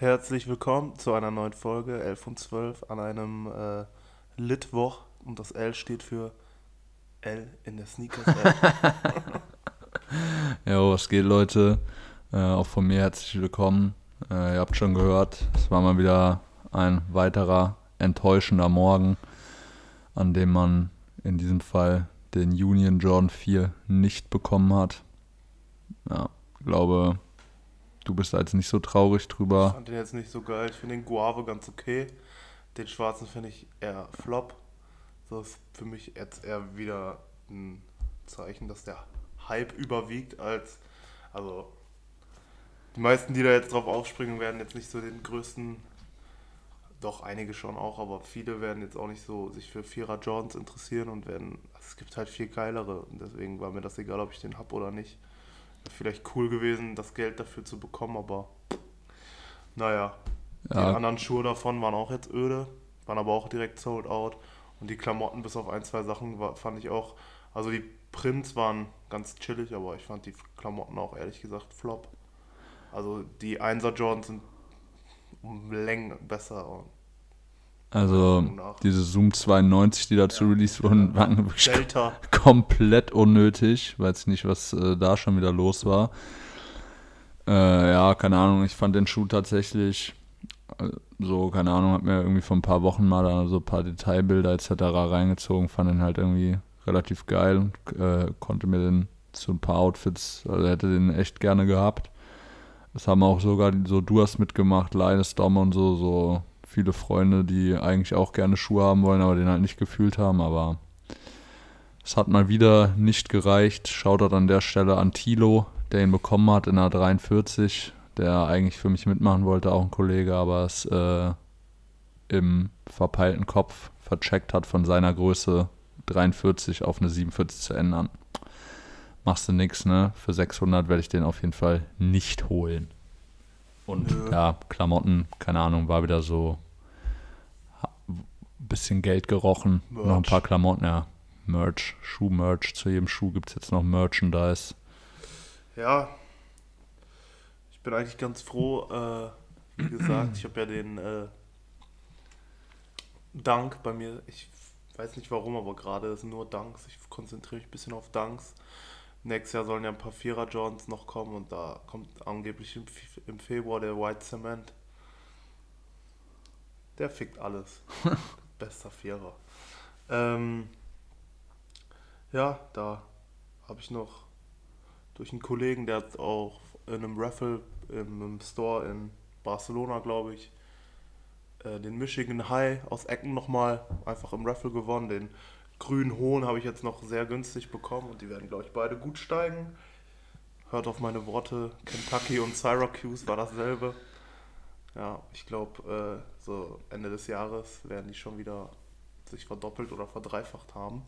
Herzlich willkommen zu einer neuen Folge 11 und 12 an einem äh, Litwoch und das L steht für L in der Sneakers App. Jo, was geht, Leute? Äh, auch von mir herzlich willkommen. Äh, ihr habt schon gehört, es war mal wieder ein weiterer enttäuschender Morgen, an dem man in diesem Fall den Union Jordan 4 nicht bekommen hat. Ja, glaube, du bist da jetzt nicht so traurig Ich drüber. fand den jetzt nicht so geil. Ich finde den Guave ganz okay. Den schwarzen finde ich eher Flop. Das ist für mich jetzt eher wieder ein Zeichen, dass der Hype überwiegt als. Also, die meisten, die da jetzt drauf aufspringen, werden jetzt nicht so den größten. Doch, einige schon auch, aber viele werden jetzt auch nicht so sich für Vierer Jordans interessieren und werden. Es gibt halt viel geilere und deswegen war mir das egal, ob ich den hab oder nicht. Vielleicht cool gewesen, das Geld dafür zu bekommen, aber naja, die Ja, anderen Schuhe davon waren auch jetzt öde, waren aber auch direkt sold out. Und die Klamotten bis auf ein, zwei Sachen war, fand ich auch, also die Prints waren ganz chillig, aber ich fand die Klamotten auch ehrlich gesagt flop. Also die 1er Jordans sind um Längen besser. Und also diese Zoom 92, die dazu released wurden, waren wirklich Delta, komplett unnötig. Weiß nicht, was äh, da schon wieder los war. Äh, ja, keine Ahnung. Ich fand den Schuh tatsächlich äh, so, keine Ahnung, hab mir irgendwie vor ein paar Wochen mal da so ein paar Detailbilder etc. reingezogen. Fand den halt irgendwie relativ geil und äh, konnte mir den zu ein paar Outfits, also hätte den echt gerne gehabt. Das haben auch sogar so du hast mitgemacht, Linus Dom und so, so viele Freunde, die eigentlich auch gerne Schuhe haben wollen, aber den halt nicht gefühlt haben, aber es hat mal wieder nicht gereicht. Shoutout an der Stelle an Tilo, der ihn bekommen hat in der 43, der eigentlich für mich mitmachen wollte, auch ein Kollege, aber es äh, im verpeilten Kopf vercheckt hat von seiner Größe 43 auf eine 47 zu ändern. Machst du nix, ne? Für 600 werde ich den auf jeden Fall nicht holen. Und Nö. ja, Klamotten, keine Ahnung, war wieder so ha- bisschen Geld gerochen. Noch ein Merch. paar Klamotten, ja. Merch, Schuh-Merch. Zu jedem Schuh gibt es jetzt noch Merchandise. ja. Ich bin eigentlich ganz froh, äh, wie gesagt, ich habe ja den äh, Dank bei mir. Ich weiß nicht warum, aber gerade ist nur Dunks. Ich konzentriere mich ein bisschen auf Dunks. Nächstes Jahr sollen ja ein paar Vierer Jordans noch kommen und da kommt angeblich im, Fe- im Februar der White Cement. Der fickt alles. Bester Vierer. Ähm, ja, da habe ich noch durch einen Kollegen, der hat auch in einem Raffle im, im Store in Barcelona, glaube ich, äh, den Michigan High aus Ecken nochmal einfach im Raffle gewonnen. Den grünen Hohn habe ich jetzt noch sehr günstig bekommen und die werden, glaube ich, beide gut steigen. Hört auf meine Worte, Kentucky und Syracuse war dasselbe. Ja, ich glaube, äh, so Ende des Jahres werden die schon wieder sich verdoppelt oder verdreifacht haben.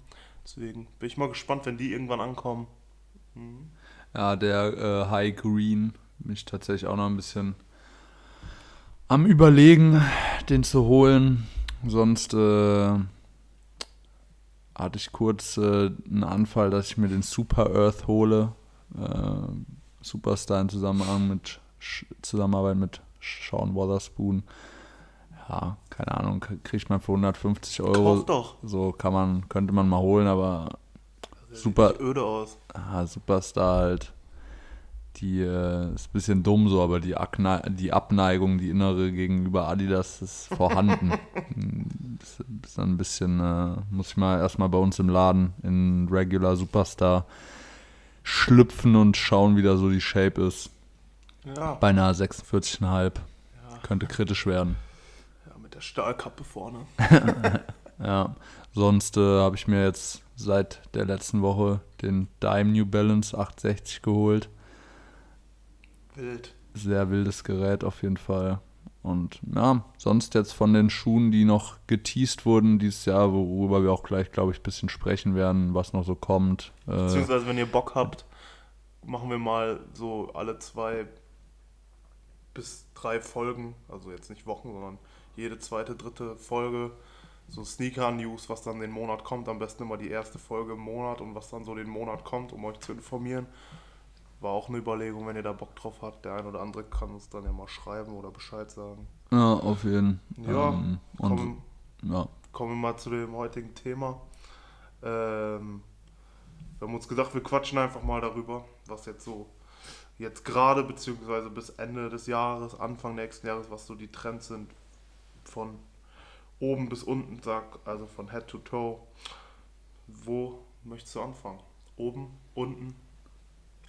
Deswegen bin ich mal gespannt, wenn die irgendwann ankommen. Mhm. Ja, der äh, High Green bin ich tatsächlich auch noch ein bisschen am Überlegen, den zu holen. Sonst äh, hatte ich kurz äh, einen Anfall, dass ich mir den Super Earth hole. Äh, Superstar in Zusammenhang mit, Sch- Zusammenarbeit mit Sean Wotherspoon. Ja, keine Ahnung, kriegt man für 150 Euro. Kauf doch. So kann man, könnte man mal holen, aber Super. öde aus. ah, Superstar halt. Die äh, ist ein bisschen dumm so, aber die, Akne die Abneigung, die innere gegenüber Adidas ist vorhanden. Hm, das ist dann ein bisschen, äh, muss ich mal erstmal bei uns im Laden in Regular Superstar schlüpfen und schauen, wie da so die Shape ist. Ja. Bei einer 46,5 ja. könnte kritisch werden. ja, mit der Stahlkappe vorne. Ja, sonst äh, habe ich mir jetzt seit der letzten Woche den Dime New Balance 860 geholt. Wild. Sehr wildes Gerät auf jeden Fall. Und ja, sonst jetzt von den Schuhen, die noch geteased wurden dieses Jahr, worüber wir auch gleich, glaube ich, ein bisschen sprechen werden, was noch so kommt. Äh, Beziehungsweise, wenn ihr Bock habt, machen wir mal so alle zwei bis drei Folgen, also jetzt nicht Wochen, sondern jede zweite, dritte Folge, so Sneaker-News, was dann den Monat kommt. Am besten immer die erste Folge im Monat und was dann so den Monat kommt, um euch zu informieren. War auch eine Überlegung, wenn ihr da Bock drauf habt. Der ein oder andere kann uns dann ja mal schreiben oder Bescheid sagen. Ja, auf jeden Fall. Ja, ähm, Kommen, ja. kommen wir mal zu dem heutigen Thema. Ähm, wir haben uns gedacht, wir quatschen einfach mal darüber, was jetzt so jetzt gerade beziehungsweise bis Ende des Jahres, Anfang nächsten Jahres, was so die Trends sind von oben bis unten, sag, also von Head to Toe. Wo möchtest du anfangen? Oben, unten,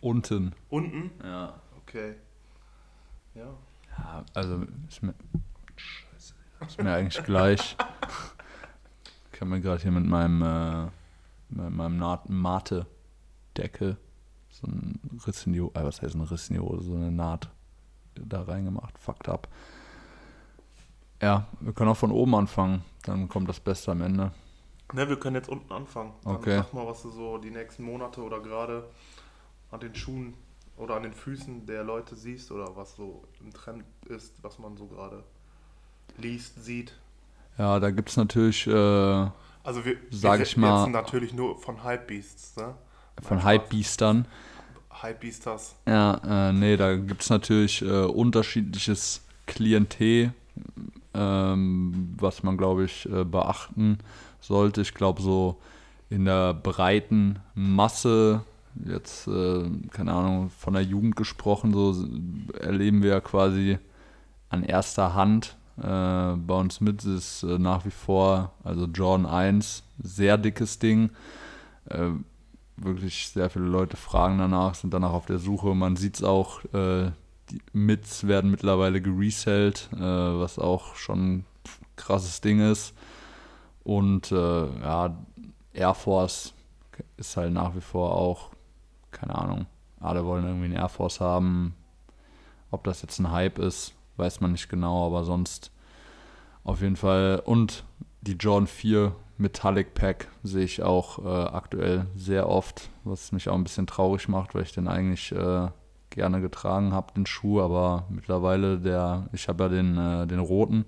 unten. unten? Ja. Okay. Ja. Ja, also ist mir, Scheiße, ist mir eigentlich gleich. Ich habe mir gerade hier mit meinem, äh, mit meinem Mate-Deckel so ein Riss in die Hose, äh, was heißt ein Riss in die Hose, so eine Naht da reingemacht. Fucked up. Ja, wir können auch von oben anfangen, dann kommt das Beste am Ende. Ne, wir können jetzt unten anfangen. Dann Okay. Sag mal, was du so die nächsten Monate oder gerade an den Schuhen oder an den Füßen der Leute siehst oder was so im Trend ist, was man so gerade liest, sieht. Ja, da gibt es natürlich äh, Also wir, Sag wir ich mal- natürlich nur von Hypebeasts, ne? von Hypebeastern. Hypebeasters. Ja, äh, nee, da gibt es natürlich äh, unterschiedliches Klientel, ähm, was man, glaube ich, äh, beachten sollte. Ich glaube, so in der breiten Masse, jetzt, äh, keine Ahnung, von der Jugend gesprochen, so erleben wir ja quasi an erster Hand äh, bei uns mit, ist äh, nach wie vor, also Jordan 1, sehr dickes Ding. Äh, wirklich sehr viele Leute fragen danach, sind danach auf der Suche. Man sieht es auch, äh, die Mits werden mittlerweile geresellt, äh, was auch schon ein krasses Ding ist. Und ja, Air Force ist halt nach wie vor auch, keine Ahnung, alle wollen irgendwie einen Air Force haben. Ob das jetzt ein Hype ist, weiß man nicht genau, aber sonst auf jeden Fall. Und die Jordan 4 Metallic Pack sehe ich auch äh, aktuell sehr oft, was mich auch ein bisschen traurig macht, weil ich den eigentlich äh, gerne getragen habe, den Schuh, aber mittlerweile der, ich habe ja den, äh, den roten.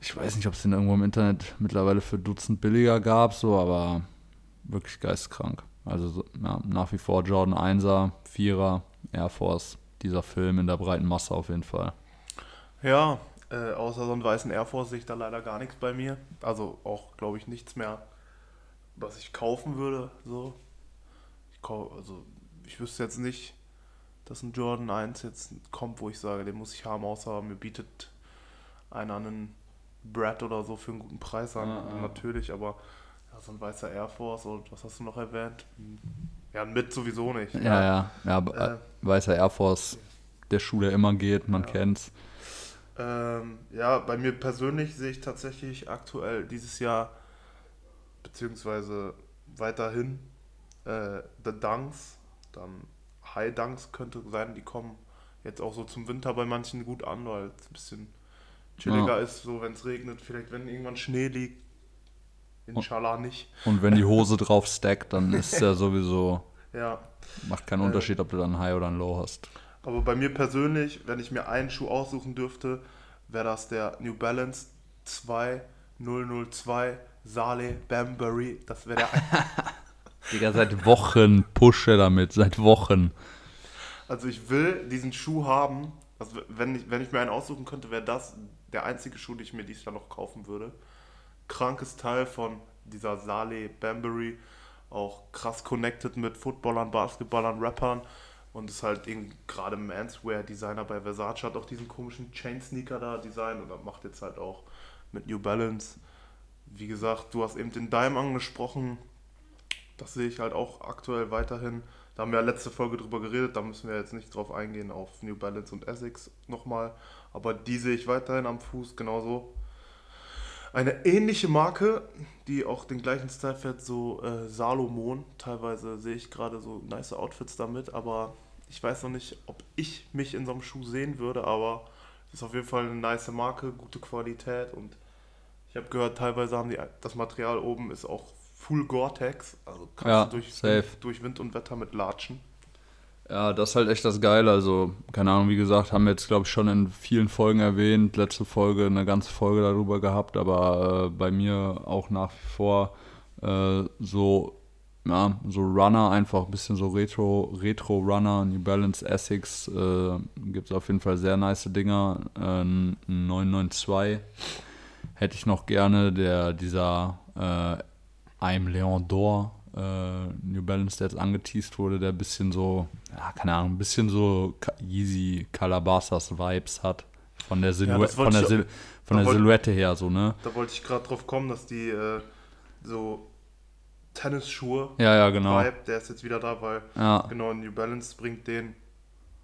Ich weiß nicht, ob es den irgendwo im Internet mittlerweile für Dutzend billiger gab, so, aber wirklich geistkrank. Also so, ja, nach wie vor Jordan 1er, 4er, Air Force, dieser Film in der breiten Masse auf jeden Fall. Ja, äh, außer so einen weißen Air Force sehe ich da leider gar nichts bei mir. Also auch, glaube ich, nichts mehr, was ich kaufen würde. So. Ich kau also ich wüsste jetzt nicht, dass ein Jordan 1 jetzt kommt, wo ich sage, den muss ich haben, außer mir bietet einer einen Brad oder so für einen guten Preis an. Ah, ah. Natürlich, aber so ein weißer Air Force und was hast du noch erwähnt? Ja, mit sowieso nicht. Ja, ja, ja, aber, Äh, weißer Air Force, der Schuh, der immer geht, man Ja. kennt's. Ähm, ja, bei mir persönlich sehe ich tatsächlich aktuell dieses Jahr, beziehungsweise weiterhin, äh, The Dunks, dann High Dunks könnte sein, die kommen jetzt auch so zum Winter bei manchen gut an, weil es ein bisschen chilliger ist, so wenn es regnet, vielleicht wenn irgendwann Schnee liegt. Inshallah nicht. Und wenn die Hose drauf stackt, dann ist ja sowieso, Ja, macht keinen Äh. Unterschied, ob du dann ein High oder ein Low hast. aber bei mir persönlich, wenn ich mir einen Schuh aussuchen dürfte, wäre das der New Balance 2002 Saleh Bambury. Das wäre der Digga, seit Wochen pushe damit, seit Wochen. Also ich will diesen Schuh haben. Also wenn ich, wenn ich mir einen aussuchen könnte, wäre das der einzige Schuh, den ich mir dieses Jahr noch kaufen würde. Krankes Teil von dieser Saleh Bambury. Auch krass connected mit Footballern, Basketballern, Rappern. Und ist halt irgendwie gerade Manswear-Designer bei Versace. Hat auch diesen komischen Chain-Sneaker da designt. Und macht jetzt halt auch mit New Balance. Wie gesagt, du hast eben den Dime angesprochen. Das sehe ich halt auch aktuell weiterhin. Da haben wir ja letzte Folge drüber geredet, da müssen wir jetzt nicht drauf eingehen, auf New Balance und Essex nochmal. Aber die sehe ich weiterhin am Fuß, genauso. Eine ähnliche Marke, die auch den gleichen Style fährt, so äh, Salomon. Teilweise sehe ich gerade so nice Outfits damit, aber ich weiß noch nicht, ob ich mich in so einem Schuh sehen würde, aber es ist auf jeden Fall eine nice Marke, gute Qualität und ich habe gehört, teilweise haben die das Material oben ist auch Full Gore-Tex, also kannst Ja, du durch, safe. durch Wind und Wetter mit latschen. Ja, das ist halt echt das Geile. Also, keine Ahnung, wie gesagt, haben wir jetzt, glaube ich, schon in vielen Folgen erwähnt. Letzte Folge eine ganze Folge darüber gehabt, aber äh, bei mir auch nach wie vor äh, so ja, so Runner einfach, ein bisschen so Retro, Retro Runner, New Balance Essex, äh, gibt es auf jeden Fall sehr nice Dinger. Äh, 992 hätte ich noch gerne, der dieser äh, I'm Leon d'Or äh, New Balance, der jetzt angeteased wurde, der ein bisschen so, ja, keine Ahnung, ein bisschen so Yeezy Calabasas Vibes hat. Von der, Silhou ja, von der, Sil von der Silhouette her, so, ne? Da wollte ich gerade drauf kommen, dass die äh, so Tennisschuhe. Ja, ja, genau. Vibe, der ist jetzt wieder da, weil ja. genau New Balance bringt den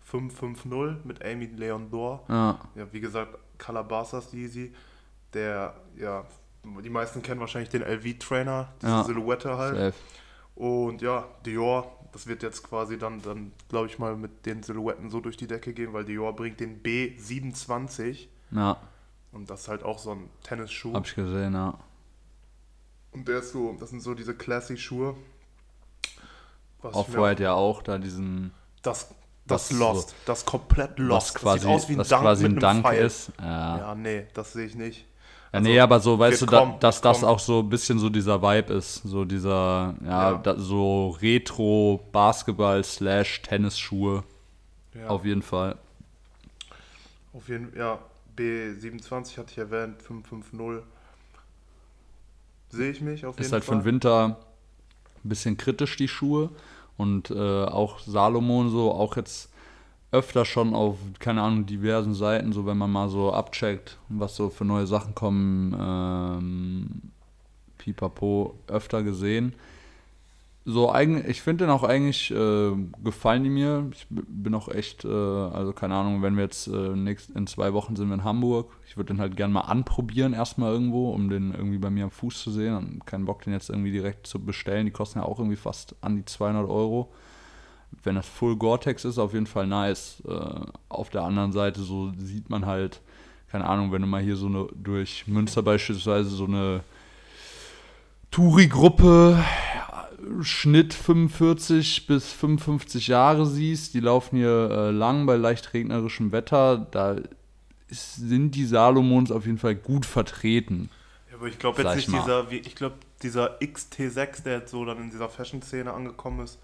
550 mit Amy Leon Dor. Ja. ja, wie gesagt, Calabasas Yeezy, der, ja, die meisten kennen wahrscheinlich den LV-Trainer, diese ja. Silhouette halt. Safe. Und ja, Dior, das wird jetzt quasi dann, dann glaube ich mal, mit den Silhouetten so durch die Decke gehen, weil Dior bringt den B27. Ja. Und das ist halt auch so ein Tennisschuh. Hab ich gesehen, ja. Und der ist so, das sind so diese Classy-Schuhe. Off-White ja auch, da diesen. Das, das Lost, so, das komplett Lost. Quasi, das sieht aus wie ein Dank quasi ein Dank Pfeil. ist. Ja. ja, nee, das sehe ich nicht. Ja, also, nee, aber so, weißt du, kommen, da, dass das auch so ein bisschen so dieser Vibe ist. So dieser, ja, ja. Da, so Retro-Basketball slash Tennisschuhe. Ja. Auf jeden Fall. Auf jeden Fall, ja. B27 hatte ich erwähnt, 550 sehe ich mich auf jeden Fall. Ist halt für den Winter ein bisschen kritisch, die Schuhe. Und äh, auch Salomon so, auch jetzt öfter schon auf, keine Ahnung, diversen Seiten, so wenn man mal so abcheckt, was so für neue Sachen kommen, ähm, pipapo, öfter gesehen so eigentlich, ich finde den auch eigentlich, äh, gefallen die mir. Ich bin auch echt, äh, also keine Ahnung, wenn wir jetzt äh, nächst, in zwei Wochen sind wir in Hamburg, ich würde den halt gerne mal anprobieren erstmal irgendwo, um den irgendwie bei mir am Fuß zu sehen. Und keinen Bock, den jetzt irgendwie direkt zu bestellen. Die kosten ja auch irgendwie fast an die 200 Euro. Wenn das Full Gore-Tex ist, auf jeden Fall nice. Äh, auf der anderen Seite so sieht man halt, keine Ahnung, wenn du mal hier so eine, durch Münster beispielsweise so eine Touri-Gruppe Schnitt 45 bis 55 Jahre siehst, die laufen hier äh, lang bei leicht regnerischem Wetter, da ist, sind die Salomons auf jeden Fall gut vertreten. Ja, aber ich glaube jetzt nicht dieser, ich glaube dieser XT6, der jetzt so dann in dieser Fashion-Szene angekommen ist,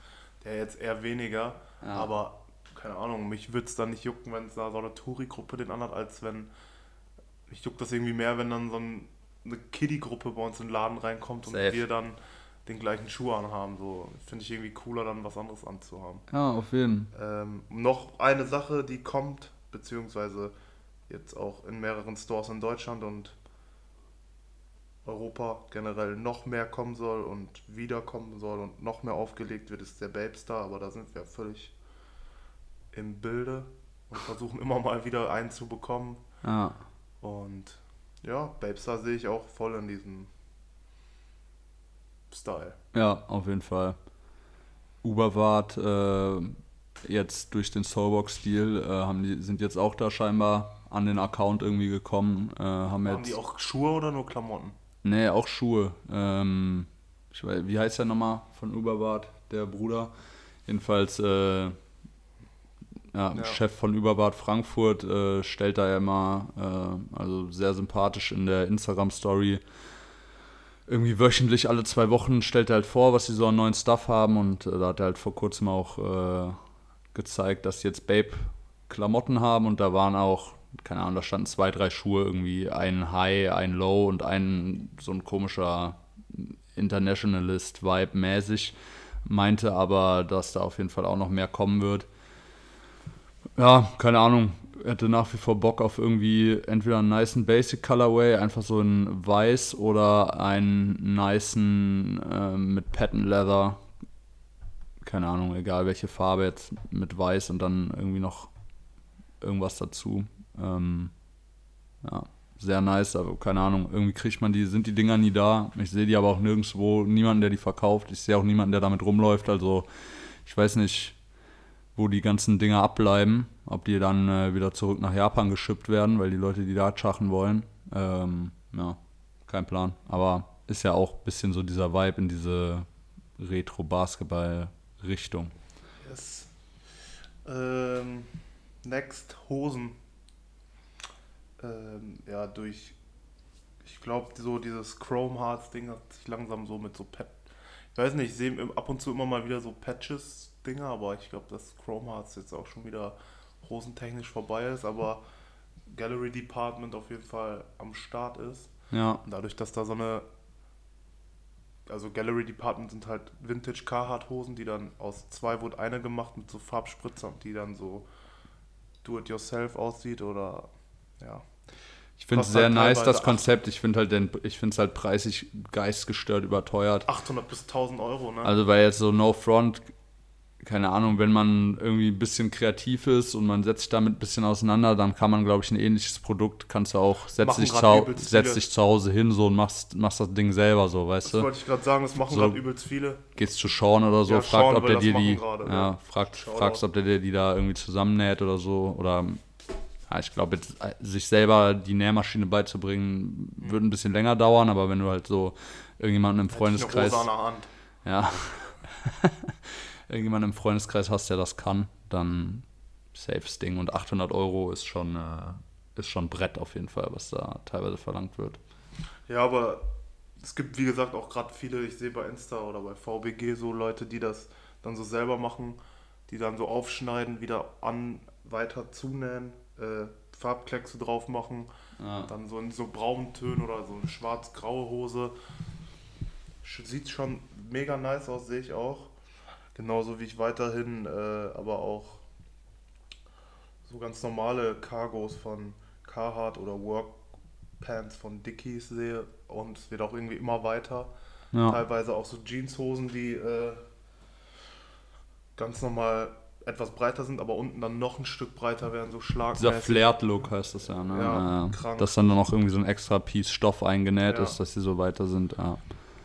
der jetzt eher weniger, ja. aber keine Ahnung, mich würde es dann nicht jucken, wenn es da so eine Touri-Gruppe den anhat, als wenn, mich juckt das irgendwie mehr, wenn dann so ein, eine Kiddie-Gruppe bei uns in den Laden reinkommt und Safe. wir dann den gleichen Schuh anhaben. So finde ich irgendwie cooler, dann was anderes anzuhaben. Ja, auf jeden Fall. Ähm, noch eine Sache, die kommt, beziehungsweise jetzt auch in mehreren Stores in Deutschland und Europa generell noch mehr kommen soll und wiederkommen soll und noch mehr aufgelegt wird, ist der Babestar, aber da sind wir völlig im Bilde und versuchen immer mal wieder einen zu bekommen. Ja. Und ja, Babestar sehe ich auch voll in diesem Style. Ja, auf jeden Fall. Uberwart äh, jetzt durch den Soulbox-Stil äh, sind jetzt auch da scheinbar an den Account irgendwie gekommen. Äh, haben, haben die auch Schuhe oder nur Klamotten? Nee, auch Schuhe. Ähm, ich weiß, wie heißt der nochmal von Uberwart, der Bruder? Jedenfalls äh, ja, ja. Chef von Überbad Frankfurt äh, stellt da ja immer, äh, also sehr sympathisch in der Instagram-Story, irgendwie wöchentlich alle zwei Wochen stellt er halt vor, was sie so an neuen Stuff haben und äh, da hat er halt vor kurzem auch äh, gezeigt, dass sie jetzt Babe Klamotten haben und da waren auch, keine Ahnung, da standen zwei, drei Schuhe, irgendwie ein High, ein Low und ein so ein komischer Internationalist-Vibe mäßig, meinte aber, dass da auf jeden Fall auch noch mehr kommen wird. Ja, keine Ahnung, hätte nach wie vor Bock auf irgendwie entweder einen niceen Basic Colorway, einfach so ein Weiß oder einen niceen äh, mit Patent Leather. Keine Ahnung, egal welche Farbe jetzt mit Weiß und dann irgendwie noch irgendwas dazu. Ähm, ja, sehr nice, aber keine Ahnung, irgendwie kriegt man die, sind die Dinger nie da. Ich sehe die aber auch nirgendwo, niemanden, der die verkauft. Ich sehe auch niemanden, der damit rumläuft. Also ich weiß nicht, wo die ganzen Dinger abbleiben, ob die dann äh, wieder zurück nach Japan geschippt werden, weil die Leute die da schachen wollen. Ähm, ja, kein Plan. Aber ist ja auch ein bisschen so dieser Vibe in diese Retro-Basketball-Richtung. Yes. Ähm, next, Hosen. Ähm, ja, durch, ich glaube, so dieses Chrome Hearts Ding hat sich langsam so mit so Pet Ich weiß nicht, ich sehe ab und zu immer mal wieder so Patches-Dinger, aber ich glaube, dass Chrome Hearts jetzt auch schon wieder hosentechnisch vorbei ist, aber Gallery Department auf jeden Fall am Start ist. Ja. Und dadurch, dass da so eine. Also Gallery Department sind halt Vintage Carhartt Hosen, die dann aus zwei wurde eine gemacht mit so Farbspritzern, die dann so do-it-yourself aussieht oder ja. Ich finde es Kostet sehr halt nice, das Konzept. Ich finde halt den, ich finde es halt preisig geistgestört überteuert. 800 bis 1000 Euro, ne? Also weil jetzt so No Front, keine Ahnung, wenn man irgendwie ein bisschen kreativ ist und man setzt sich damit ein bisschen auseinander, dann kann man, glaube ich, ein ähnliches Produkt, kannst du auch, setz, dich zu, setz dich zu Hause hin so und machst, machst das Ding selber so, weißt das du? wollte ich gerade sagen, das machen So. gerade übelst viele. Gehst zu Sean oder so, Ja, fragt, Sean ob der das dir die, gerade, ja, fragt, fragst, ob der dir die da irgendwie zusammennäht oder so oder ja, ich glaube, äh, sich selber die Nähmaschine beizubringen, würde ein bisschen länger dauern, aber wenn du halt so irgendjemanden im Freundeskreis ja. Irgendjemand im Freundeskreis hast, der das kann, dann safes Ding. Und 800 Euro ist schon, äh, ist schon Brett auf jeden Fall, was da teilweise verlangt wird. Ja, aber es gibt, wie gesagt, auch gerade viele, ich sehe bei Insta oder bei VBG so Leute, die das dann so selber machen, die dann so aufschneiden, wieder an, weiter zunähen, äh, Farbkleckse drauf machen, Ja. dann so in so braunen Tönen oder so eine schwarz-graue Hose. Sieht schon mega nice aus, sehe ich auch. Genauso wie ich weiterhin äh, aber auch so ganz normale Cargos von Carhartt oder Workpants von Dickies sehe und es wird auch irgendwie immer weiter. Ja. Teilweise auch so Jeanshosen, die äh, ganz normal etwas breiter sind, aber unten dann noch ein Stück breiter werden, so Dieser schlagmäßig. Flared-Look heißt das ja, ne? Ja, Ja, krank. Dass dann noch irgendwie so ein extra Piece Stoff eingenäht Ja. ist, dass die so weiter sind. Ja.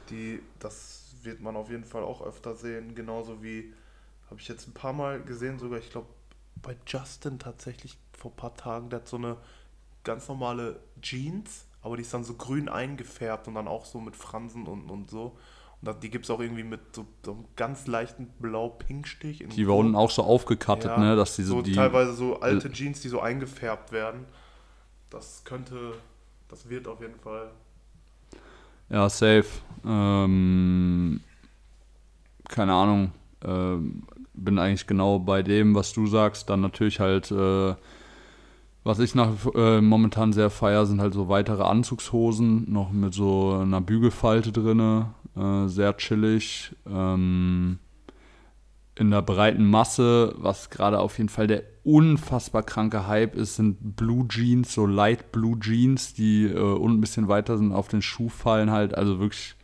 Die, das wird man auf jeden Fall auch öfter sehen. Genauso wie, habe ich jetzt ein paar Mal gesehen, sogar, ich glaube, bei Justin tatsächlich vor ein paar Tagen, der hat so eine ganz normale Jeans, aber die ist dann so grün eingefärbt und dann auch so mit Fransen und, und so. Und die gibt es auch irgendwie mit so, so einem ganz leichten Blau-Pink-Stich. in Die unten auch so aufgekattet, Ja, ne? Dass die so so die. teilweise so alte Jeans, die so eingefärbt werden. Das könnte, das wird auf jeden Fall. Ja, safe. Ähm, keine Ahnung. Ähm, bin eigentlich genau bei dem, was du sagst. Dann natürlich halt, äh, was ich nach äh, momentan sehr feier, sind halt so weitere Anzugshosen, noch mit so einer Bügelfalte drinne. Äh, sehr chillig. Ähm, in der breiten Masse, was gerade auf jeden Fall der unfassbar kranke Hype ist, sind Blue Jeans, so Light Blue Jeans, die äh, unten ein bisschen weiter sind, auf den Schuh fallen halt, also wirklich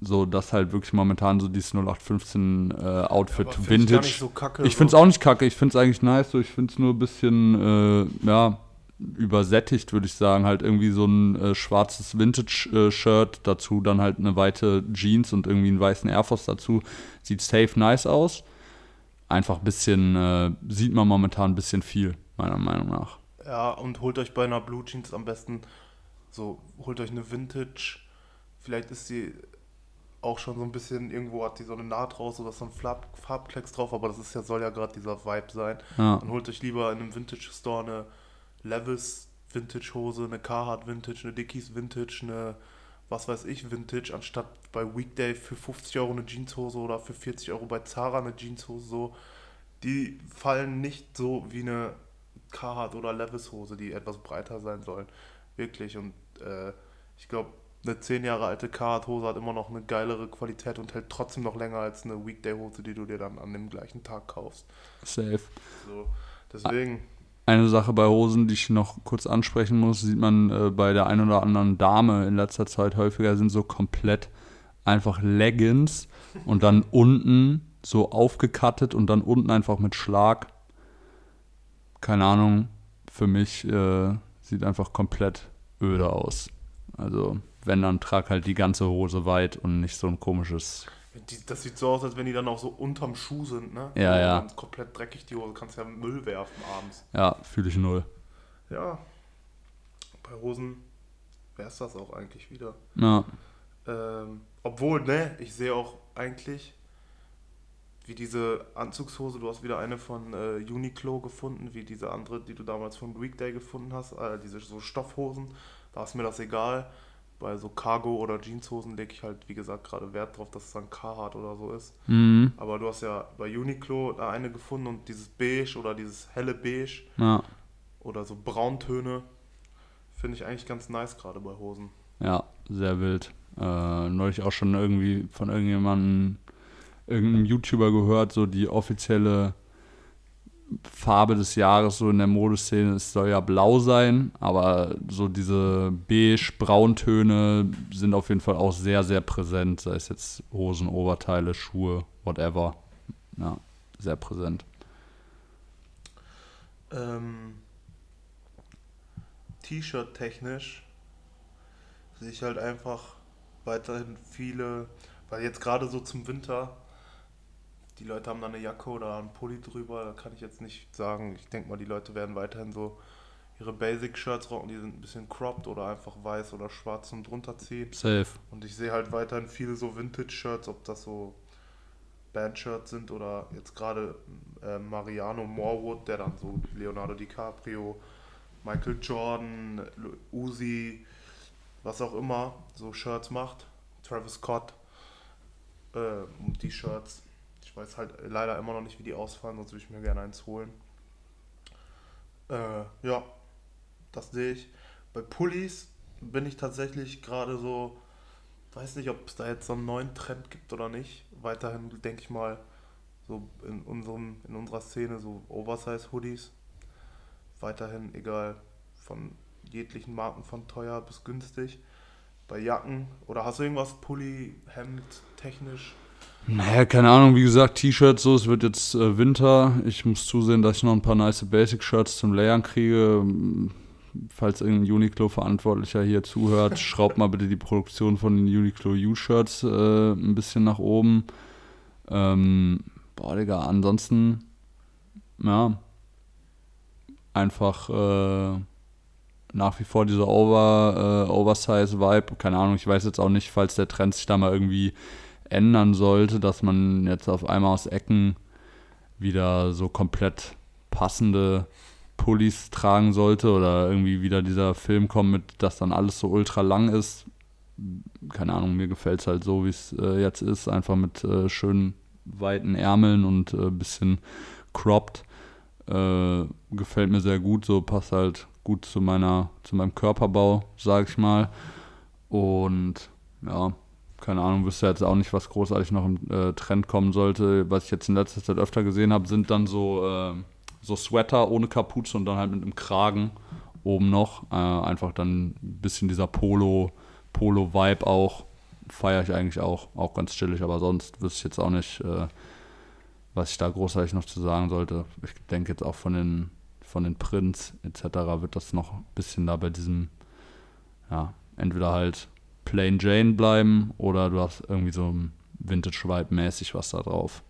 so, das halt wirklich momentan so dieses 0815 äh, Outfit find Vintage. Ich, so kacke, Ich finde es auch nicht kacke, ich finde es eigentlich nice, so ich finde es nur ein bisschen, äh, ja, übersättigt, würde ich sagen. Halt irgendwie so ein äh, schwarzes Vintage-Shirt, dazu dann halt eine weite Jeans und irgendwie einen weißen Air Force dazu. Sieht safe nice aus. Einfach ein bisschen, äh, sieht man momentan ein bisschen viel, meiner Meinung nach. Ja, und holt euch bei einer Blue Jeans am besten so, holt euch eine Vintage. Vielleicht ist sie auch schon so ein bisschen, irgendwo hat die so eine Naht raus oder so ein Farb, Farbklecks drauf, aber das ist ja, soll ja gerade dieser Vibe sein. Ja. Dann holt euch lieber in einem Vintage Store eine Levis Vintage Hose, eine Carhartt Vintage, eine Dickies Vintage, eine was weiß ich Vintage, anstatt bei Weekday für 50 Euro eine Jeanshose oder für 40 Euro bei Zara eine Jeanshose so. Die fallen nicht so wie eine Carhartt oder Levis Hose, die etwas breiter sein sollen. Wirklich. Und äh, ich glaube, eine 10 Jahre alte Carhartt Hose hat immer noch eine geilere Qualität und hält trotzdem noch länger als eine Weekday Hose, die du dir dann an dem gleichen Tag kaufst. Safe. So, deswegen. Eine Sache bei Hosen, die ich noch kurz ansprechen muss, sieht man äh, bei der einen oder anderen Dame in letzter Zeit häufiger, sind so komplett einfach Leggings und dann unten so aufgekattet und dann unten einfach mit Schlag. Keine Ahnung, für mich äh, sieht einfach komplett öde aus. Also, wenn, dann trag halt die ganze Hose weit und nicht so ein komisches. Die, das sieht so aus, als wenn die dann auch so unterm Schuh sind, ne? Ja, so, ja. Ganz komplett dreckig die Hose, kannst ja Müll werfen abends. Ja, fühle ich null. Ja. Bei Hosen wäre es das auch eigentlich wieder. Ja, Ähm, obwohl, ne, ich sehe auch eigentlich, wie diese Anzugshose, du hast wieder eine von äh, Uniqlo gefunden, wie diese andere, die du damals von Weekday gefunden hast, äh, diese so Stoffhosen, da ist mir das egal. Bei so Cargo- oder Jeanshosen lege ich halt, wie gesagt, gerade Wert drauf, dass es dann Carhartt oder so ist. Mhm. Aber du hast ja bei Uniqlo da eine gefunden und dieses Beige oder dieses helle Beige Ja. oder so Brauntöne finde ich eigentlich ganz nice gerade bei Hosen. Ja, sehr wild. Äh, neulich auch schon irgendwie von irgendjemandem, irgendeinem YouTuber gehört, so die offizielle Farbe des Jahres so in der Modeszene, es soll ja blau sein, aber so diese beige-brauntöne sind auf jeden Fall auch sehr, sehr präsent, sei es jetzt Hosen, Oberteile, Schuhe, whatever. Ja, sehr präsent. Ähm, T-Shirt technisch sehe ich halt einfach weiterhin viele, weil jetzt gerade so zum Winter, die Leute haben da eine Jacke oder einen Pulli drüber, da kann ich jetzt nicht sagen. Ich denke mal, die Leute werden weiterhin so ihre Basic-Shirts rocken, die sind ein bisschen cropped oder einfach weiß oder schwarz zum drunter ziehen. Safe. Und ich sehe halt weiterhin viele so Vintage-Shirts, ob das so Band-Shirts sind oder jetzt gerade äh, Mariano Morwood, der dann so Leonardo DiCaprio, Michael Jordan, Uzi, was auch immer, so Shirts macht. Travis Scott, äh, und die Shirts. Weiß halt leider immer noch nicht, wie die ausfallen, sonst würde ich mir gerne eins holen. Äh, ja, das sehe ich. Bei Pullis bin ich tatsächlich gerade so, weiß nicht, ob es da jetzt so einen neuen Trend gibt oder nicht. Weiterhin denke ich mal, so in, unserem, in unserer Szene so Oversize-Hoodies. Weiterhin egal von jeglichen Marken von teuer bis günstig. Bei Jacken oder hast du irgendwas Pulli, Hemd, technisch? Naja, keine Ahnung, wie gesagt, T-Shirts so, es wird jetzt äh, Winter. Ich muss zusehen, dass ich noch ein paar nice Basic-Shirts zum Layern kriege. Falls irgendein Uniqlo-Verantwortlicher hier zuhört, schraubt mal bitte die Produktion von den Uniqlo U-Shirts äh, ein bisschen nach oben. Ähm, boah, Digga, ansonsten, ja, einfach äh, nach wie vor dieser Over, äh, Oversize-Vibe. Keine Ahnung, ich weiß jetzt auch nicht, falls der Trend sich da mal irgendwie ändern sollte, dass man jetzt auf einmal aus Ecken wieder so komplett passende Pullis tragen sollte oder irgendwie wieder dieser Film kommt mit, dass dann alles so ultra lang ist. Keine Ahnung, mir gefällt es halt so, wie es äh, jetzt ist, einfach mit äh, schönen weiten Ärmeln und äh, bisschen cropped. Äh, gefällt mir sehr gut, so passt halt gut zu meiner, zu meinem Körperbau, sag ich mal. Und ja, keine Ahnung, wüsste jetzt auch nicht, was großartig noch im äh, Trend kommen sollte. Was ich jetzt in letzter Zeit öfter gesehen habe, sind dann so, äh, so Sweater ohne Kapuze und dann halt mit einem Kragen oben noch. Äh, einfach dann ein bisschen dieser Polo, Polo-Vibe auch. Feiere ich eigentlich auch, auch ganz chillig, aber sonst wüsste ich jetzt auch nicht, äh, was ich da großartig noch zu sagen sollte. Ich denke jetzt auch von den, von den Prints etc. wird das noch ein bisschen da bei diesem, ja, entweder halt Plain Jane bleiben oder du hast irgendwie so ein Vintage-Vibe-mäßig was da drauf.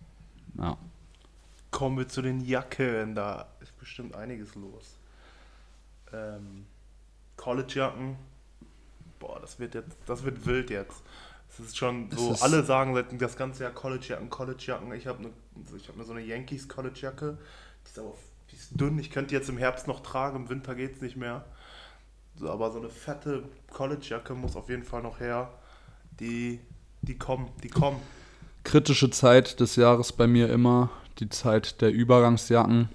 Ja. Kommen wir zu den Jacken, da ist bestimmt einiges los. Ähm, College-Jacken, boah, das wird jetzt, das wird wild jetzt. Es ist schon so, ist- alle sagen seit das ganze Jahr College-Jacken, College-Jacken. Ich habe ne, ich hab ne so eine Yankees College-Jacke, die ist aber die ist dünn, ich könnte die jetzt im Herbst noch tragen, im Winter geht's nicht mehr. So, aber so eine fette College-Jacke muss auf jeden Fall noch her. Die, die kommen, die kommen. Kritische Zeit des Jahres bei mir immer, die Zeit der Übergangsjacken.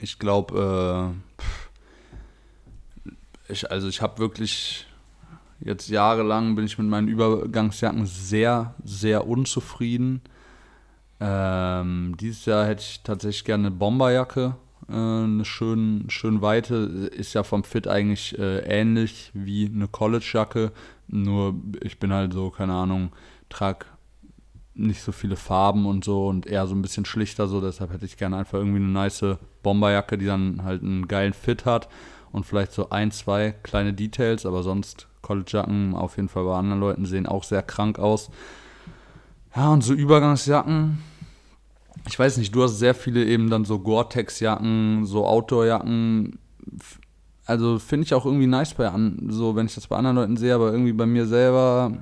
Ich glaube, äh, ich, also ich habe wirklich jetzt jahrelang bin ich mit meinen Übergangsjacken sehr, sehr unzufrieden. Ähm, dieses Jahr hätte ich tatsächlich gerne eine Bomberjacke, äh, eine schön, schön weite, ist ja vom Fit eigentlich äh, ähnlich wie eine Collegejacke, nur ich bin halt so, keine Ahnung, trag nicht so viele Farben und so und eher so ein bisschen schlichter so, deshalb hätte ich gerne einfach irgendwie eine nice Bomberjacke, die dann halt einen geilen Fit hat. Und vielleicht so ein, zwei kleine Details, aber sonst Collegejacken auf jeden Fall bei anderen Leuten sehen auch sehr krank aus. Ja, und so Übergangsjacken, ich weiß nicht, du hast sehr viele eben dann so Gore-Tex-Jacken, so Outdoor-Jacken. Also finde ich auch irgendwie nice bei an, so wenn ich das bei anderen Leuten sehe, aber irgendwie bei mir selber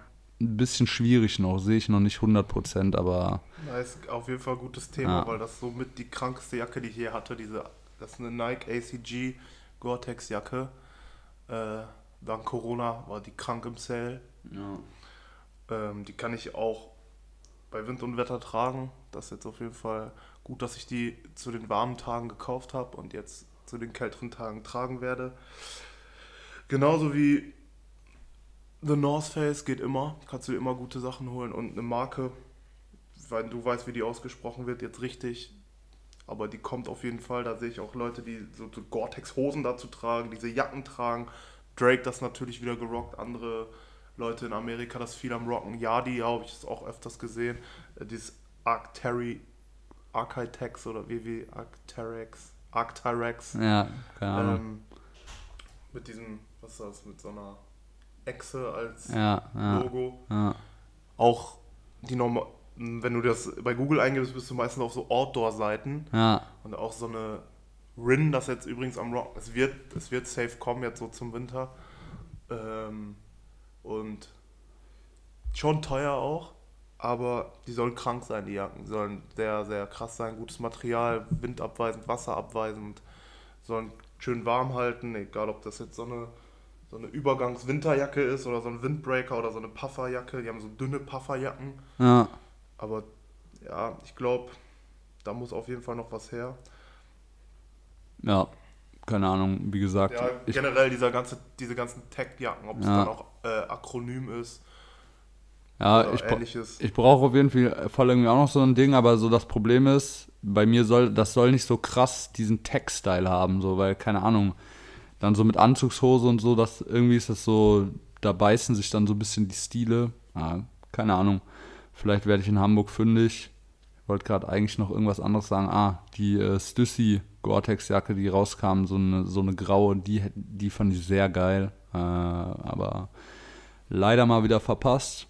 ein bisschen schwierig noch, sehe ich noch nicht 100%, aber Das ist auf jeden Fall ein gutes Thema, Ja. weil das so mit die krankste Jacke, die ich hier hatte, diese, das ist eine Nike ACG Gore-Tex Jacke. Äh, während Corona war die krank im Sale. Ja. Ähm, die kann ich auch bei Wind und Wetter tragen. Das ist jetzt auf jeden Fall gut, dass ich die zu den warmen Tagen gekauft habe und jetzt zu den kälteren Tagen tragen werde. Genauso wie The North Face geht immer. Kannst du immer gute Sachen holen und eine Marke, weil du weißt, wie die ausgesprochen wird, jetzt richtig. Aber die kommt auf jeden Fall. Da sehe ich auch Leute, die so, so Gore-Tex-Hosen dazu tragen, diese Jacken tragen. Drake das natürlich wieder gerockt. Andere Leute in Amerika das viel am Rocken. Yadi habe ich das auch öfters gesehen. Äh, dieses Arcteri, Architex oder wie wie Arcterex, Arcterex. Ja, keine Ahnung. Ähm, mit diesem, was ist das, mit so einer Echse als ja, ja, Logo. ja. Auch die normal, wenn du das bei Google eingibst, bist du meistens auf so Outdoor-Seiten Ja, und auch so eine Rin, das jetzt übrigens am Rock, es wird, es wird safe kommen jetzt so zum Winter. Ähm, und schon teuer auch, aber die sollen krank sein, die Jacken. Die sollen sehr, sehr krass sein, gutes Material, windabweisend, wasserabweisend, sollen schön warm halten, egal ob das jetzt so eine, so eine Übergangs-Winterjacke ist oder so ein Windbreaker oder so eine Pufferjacke. Die haben so dünne Pufferjacken. ja. Aber ja, ich glaube, da muss auf jeden Fall noch was her. Ja, keine Ahnung, wie gesagt. Ja, generell dieser ganze, diese ganzen Tech-Jacken, ob es Ja. dann auch äh, Akronym ist ja, ich, ähnliches. ich brauche auf jeden Fall irgendwie auch noch so ein Ding, aber so das Problem ist, bei mir soll, das soll nicht so krass diesen Tech-Style haben, so, weil, keine Ahnung, dann so mit Anzugshose und so, das irgendwie ist das so, da beißen sich dann so ein bisschen die Stile. Ja, keine Ahnung. Vielleicht werde ich in Hamburg fündig. Wollte gerade eigentlich noch irgendwas anderes sagen. Ah, die äh, Stussy Gore-Tex-Jacke, die rauskam, so eine, so eine graue, die, die fand ich sehr geil. Äh, aber leider mal wieder verpasst.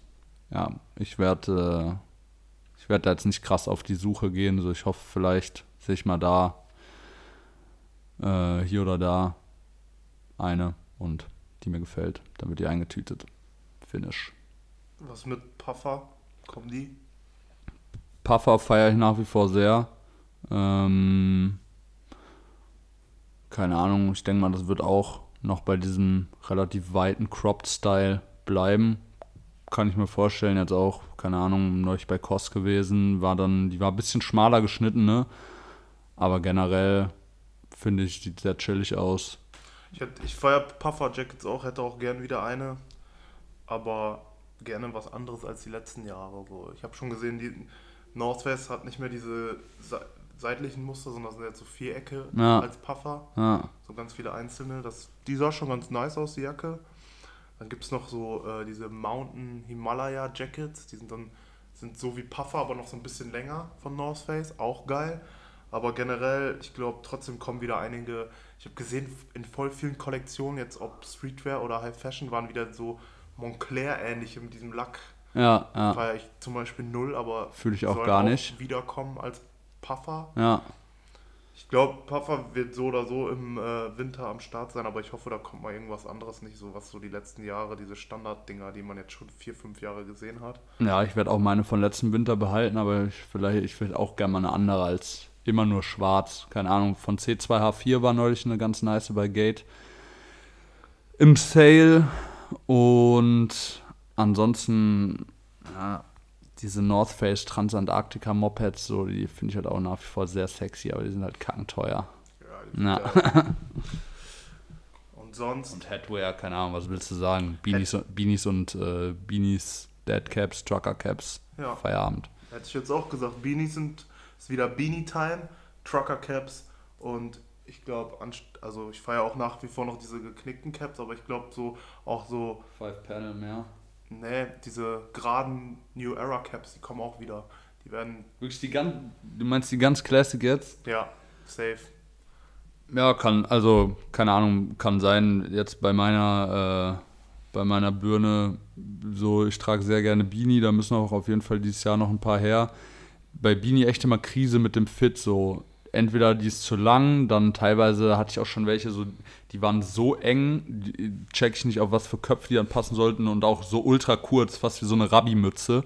Ja, ich werde äh, ich werde da jetzt nicht krass auf die Suche gehen. So, ich hoffe, vielleicht sehe ich mal da äh, hier oder da eine und die mir gefällt. Dann wird die eingetütet. Finish. Was mit Puffer? Kommen die? Puffer feiere ich nach wie vor sehr. Ähm, keine Ahnung, ich denke mal, das wird auch noch bei diesem relativ weiten Cropped-Style bleiben. Kann ich mir vorstellen, jetzt auch, keine Ahnung, neulich bei Kost gewesen, war dann, die war ein bisschen schmaler geschnitten, ne? Aber generell finde ich, sieht sehr chillig aus. Ich, ich feiere Puffer-Jackets auch, hätte auch gern wieder eine. Aber gerne was anderes als die letzten Jahre. So. Ich habe schon gesehen, die North Face hat nicht mehr diese se seitlichen Muster, sondern sind jetzt so Vierecke Ja. als Puffer. Ja, So ganz viele einzelne. Das, die sah schon ganz nice aus, die Jacke. Dann gibt es noch so äh, diese Mountain Himalaya Jackets. Die sind dann sind so wie Puffer, aber noch so ein bisschen länger von North Face. Auch geil. Aber generell, ich glaube, trotzdem kommen wieder einige. Ich habe gesehen, in voll vielen Kollektionen, jetzt ob Streetwear oder High Fashion, waren wieder so Montclair-ähnliche mit diesem Lack. Ja, ja. Feier ich zum Beispiel null, aber Fühle ich auch gar nicht. wiederkommen als Puffer. Ja, Ich glaube, Puffer wird so oder so im äh, Winter am Start sein, aber ich hoffe, da kommt mal irgendwas anderes, nicht so was so die letzten Jahre, diese Standarddinger, die man jetzt schon vier, fünf Jahre gesehen hat. Ja, ich werde auch meine von letzten Winter behalten, aber ich, vielleicht, ich will auch gerne mal eine andere als immer nur schwarz. Keine Ahnung, von C2H4 war neulich eine ganz nice bei Gate im Sale. Und ansonsten, ja, diese North Face Transantarctica Mopeds, so, die finde ich halt auch nach wie vor sehr sexy, aber die sind halt kackenteuer. Ja, Ja. Und sonst, Und Headwear, keine Ahnung, was willst du sagen? Beanies, Beanies und äh, Beanies, Deadcaps, Trucker Caps, ja, Feierabend. hätte ich jetzt auch gesagt, Beanies sind, ist wieder Beanie Time, Trucker Caps und ich glaube, also ich feiere auch nach wie vor noch diese geknickten Caps, aber ich glaube so, auch so, Five Panel mehr. Ne, diese geraden New Era Caps, die kommen auch wieder. Die werden, Wirklich die ganz, du meinst die ganz Classic jetzt? ja, safe. Ja, kann, also, keine Ahnung, kann sein, jetzt bei meiner, äh, bei meiner Birne, so, ich trage sehr gerne Beanie, da müssen auch auf jeden Fall dieses Jahr noch ein paar her. Bei Beanie echt immer Krise mit dem Fit, so, entweder die ist zu lang, dann teilweise hatte ich auch schon welche, so, die waren so eng, die- check ich nicht, auf was für Köpfe die dann passen sollten und auch so ultra kurz, fast wie so eine Rabbi-Mütze.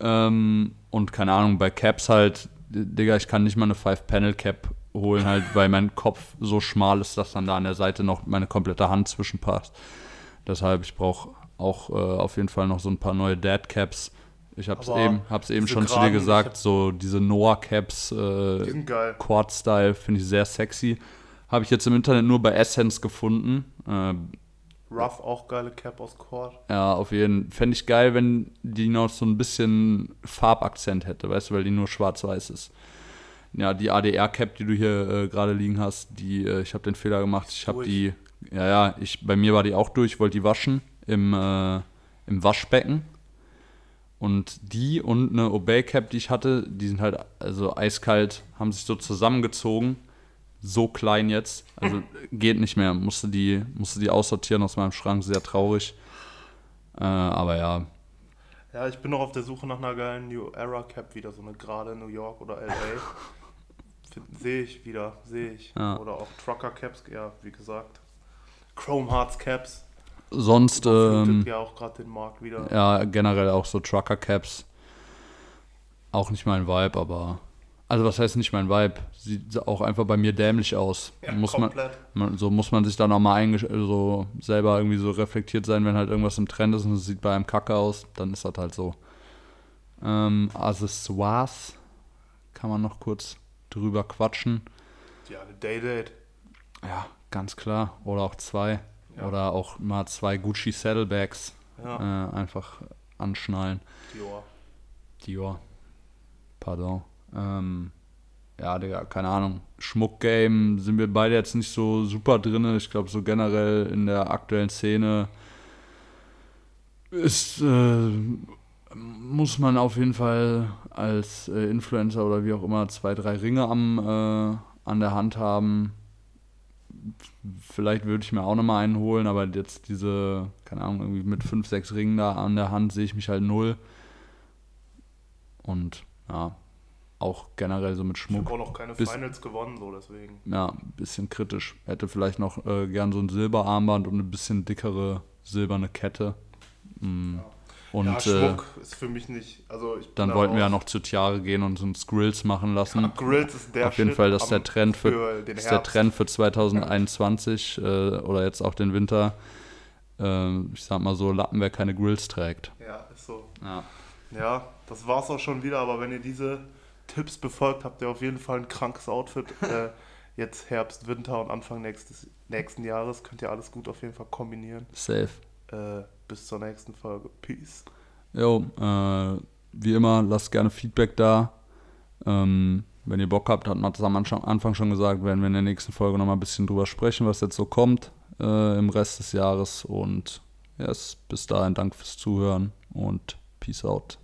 Ja. Ähm, und keine Ahnung, bei Caps halt, Digga, ich kann nicht mal eine Five-Panel-Cap holen, halt, weil mein Kopf so schmal ist, dass dann da an der Seite noch meine komplette Hand zwischenpasst. Deshalb, ich brauche auch äh, auf jeden Fall noch so ein paar neue Dad Caps. Ich habe es Aber eben, hab's eben schon zu dir gesagt, so diese Noah Caps, Die äh. Quad-Style, finde ich sehr sexy. Habe ich jetzt im Internet nur bei Essence gefunden. Äh, Rough auch geile Cap aus Quad. ja, auf jeden Fall. Fände ich geil, wenn die noch so ein bisschen Farbakzent hätte, weißt du, weil die nur schwarz-weiß ist. Ja, die ADR-Cap, die du hier äh, gerade liegen hast, die, äh, ich habe den Fehler gemacht. Ich habe die, ja, ja, ich, bei mir war die auch durch, ich wollte die waschen im, äh, im Waschbecken. Und die und eine Obey-Cap, die ich hatte, die sind halt also eiskalt, haben sich so zusammengezogen. So klein jetzt. Also geht nicht mehr. Musste die, musste die aussortieren aus meinem Schrank. Sehr traurig. Äh, aber ja, Ja, ich bin noch auf der Suche nach einer geilen New Era Cap wieder, so eine gerade New York oder LA. Find- Sehe ich wieder, sehe ich. Ja. Oder auch Trucker Caps, ja, wie gesagt. Chrome Hearts Caps. Sonst, ähm, ja auch gerade den Markt wieder. ja, generell auch so Trucker-Caps. Auch nicht mein Vibe, aber. Also, was heißt nicht mein Vibe? Sieht auch einfach bei mir dämlich aus. Ja, muss komplett. man, so muss man sich da nochmal so selber irgendwie so reflektiert sein, wenn halt irgendwas im Trend ist und es sieht bei einem Kacke aus, dann ist das halt so. Ähm, Accessoires kann man noch kurz drüber quatschen. Ja, eine Day-Date. Ja, ganz klar. Oder auch zwei. Ja. Oder auch mal zwei Gucci Saddlebags Ja, äh, einfach anschnallen. Dior. Dior. Pardon. Ähm, ja, Digga, keine Ahnung. Schmuckgame sind wir beide jetzt nicht so super drin. Ich glaube, so generell in der aktuellen Szene ist, äh, muss man auf jeden Fall als äh, Influencer oder wie auch immer zwei, drei Ringe am, äh, an der Hand haben. Vielleicht würde ich mir auch nochmal einen holen, aber jetzt diese, keine Ahnung, irgendwie mit fünf, sechs Ringen da an der Hand sehe ich mich halt null. Und ja, auch generell so mit Ich Schmuck habe auch noch keine Bis- Finals gewonnen, so deswegen. ja, ein bisschen kritisch. Hätte vielleicht noch äh, gern so ein Silberarmband und eine bisschen dickere silberne Kette. Mm. Und ja, äh, Schmuck ist für mich nicht. Also dann da wollten wir ja raus. noch zu Tiare gehen und uns Grills machen lassen. Ja, Grills ist der Auf jeden Shit Fall, das ist der Trend für, für der. Trend für 2021 äh, oder jetzt auch den Winter. Ähm, ich sag mal so, Lappen, wer keine Grills trägt. Ja, ist so. Ja. Ja, das war's auch schon wieder, aber wenn ihr diese Tipps befolgt, habt ihr auf jeden Fall ein krankes Outfit. äh, jetzt Herbst, Winter und Anfang nächstes, nächsten Jahres könnt ihr alles gut auf jeden Fall kombinieren. Safe. Äh, bis zur nächsten Folge. Peace. Jo, äh, wie immer, lasst gerne Feedback da. Ähm, wenn ihr Bock habt, hat Mats am Anfang Anfang schon gesagt, werden wir in der nächsten Folge nochmal ein bisschen drüber sprechen, was jetzt so kommt äh, im Rest des Jahres. Und yes, bis dahin, danke fürs Zuhören und Peace out.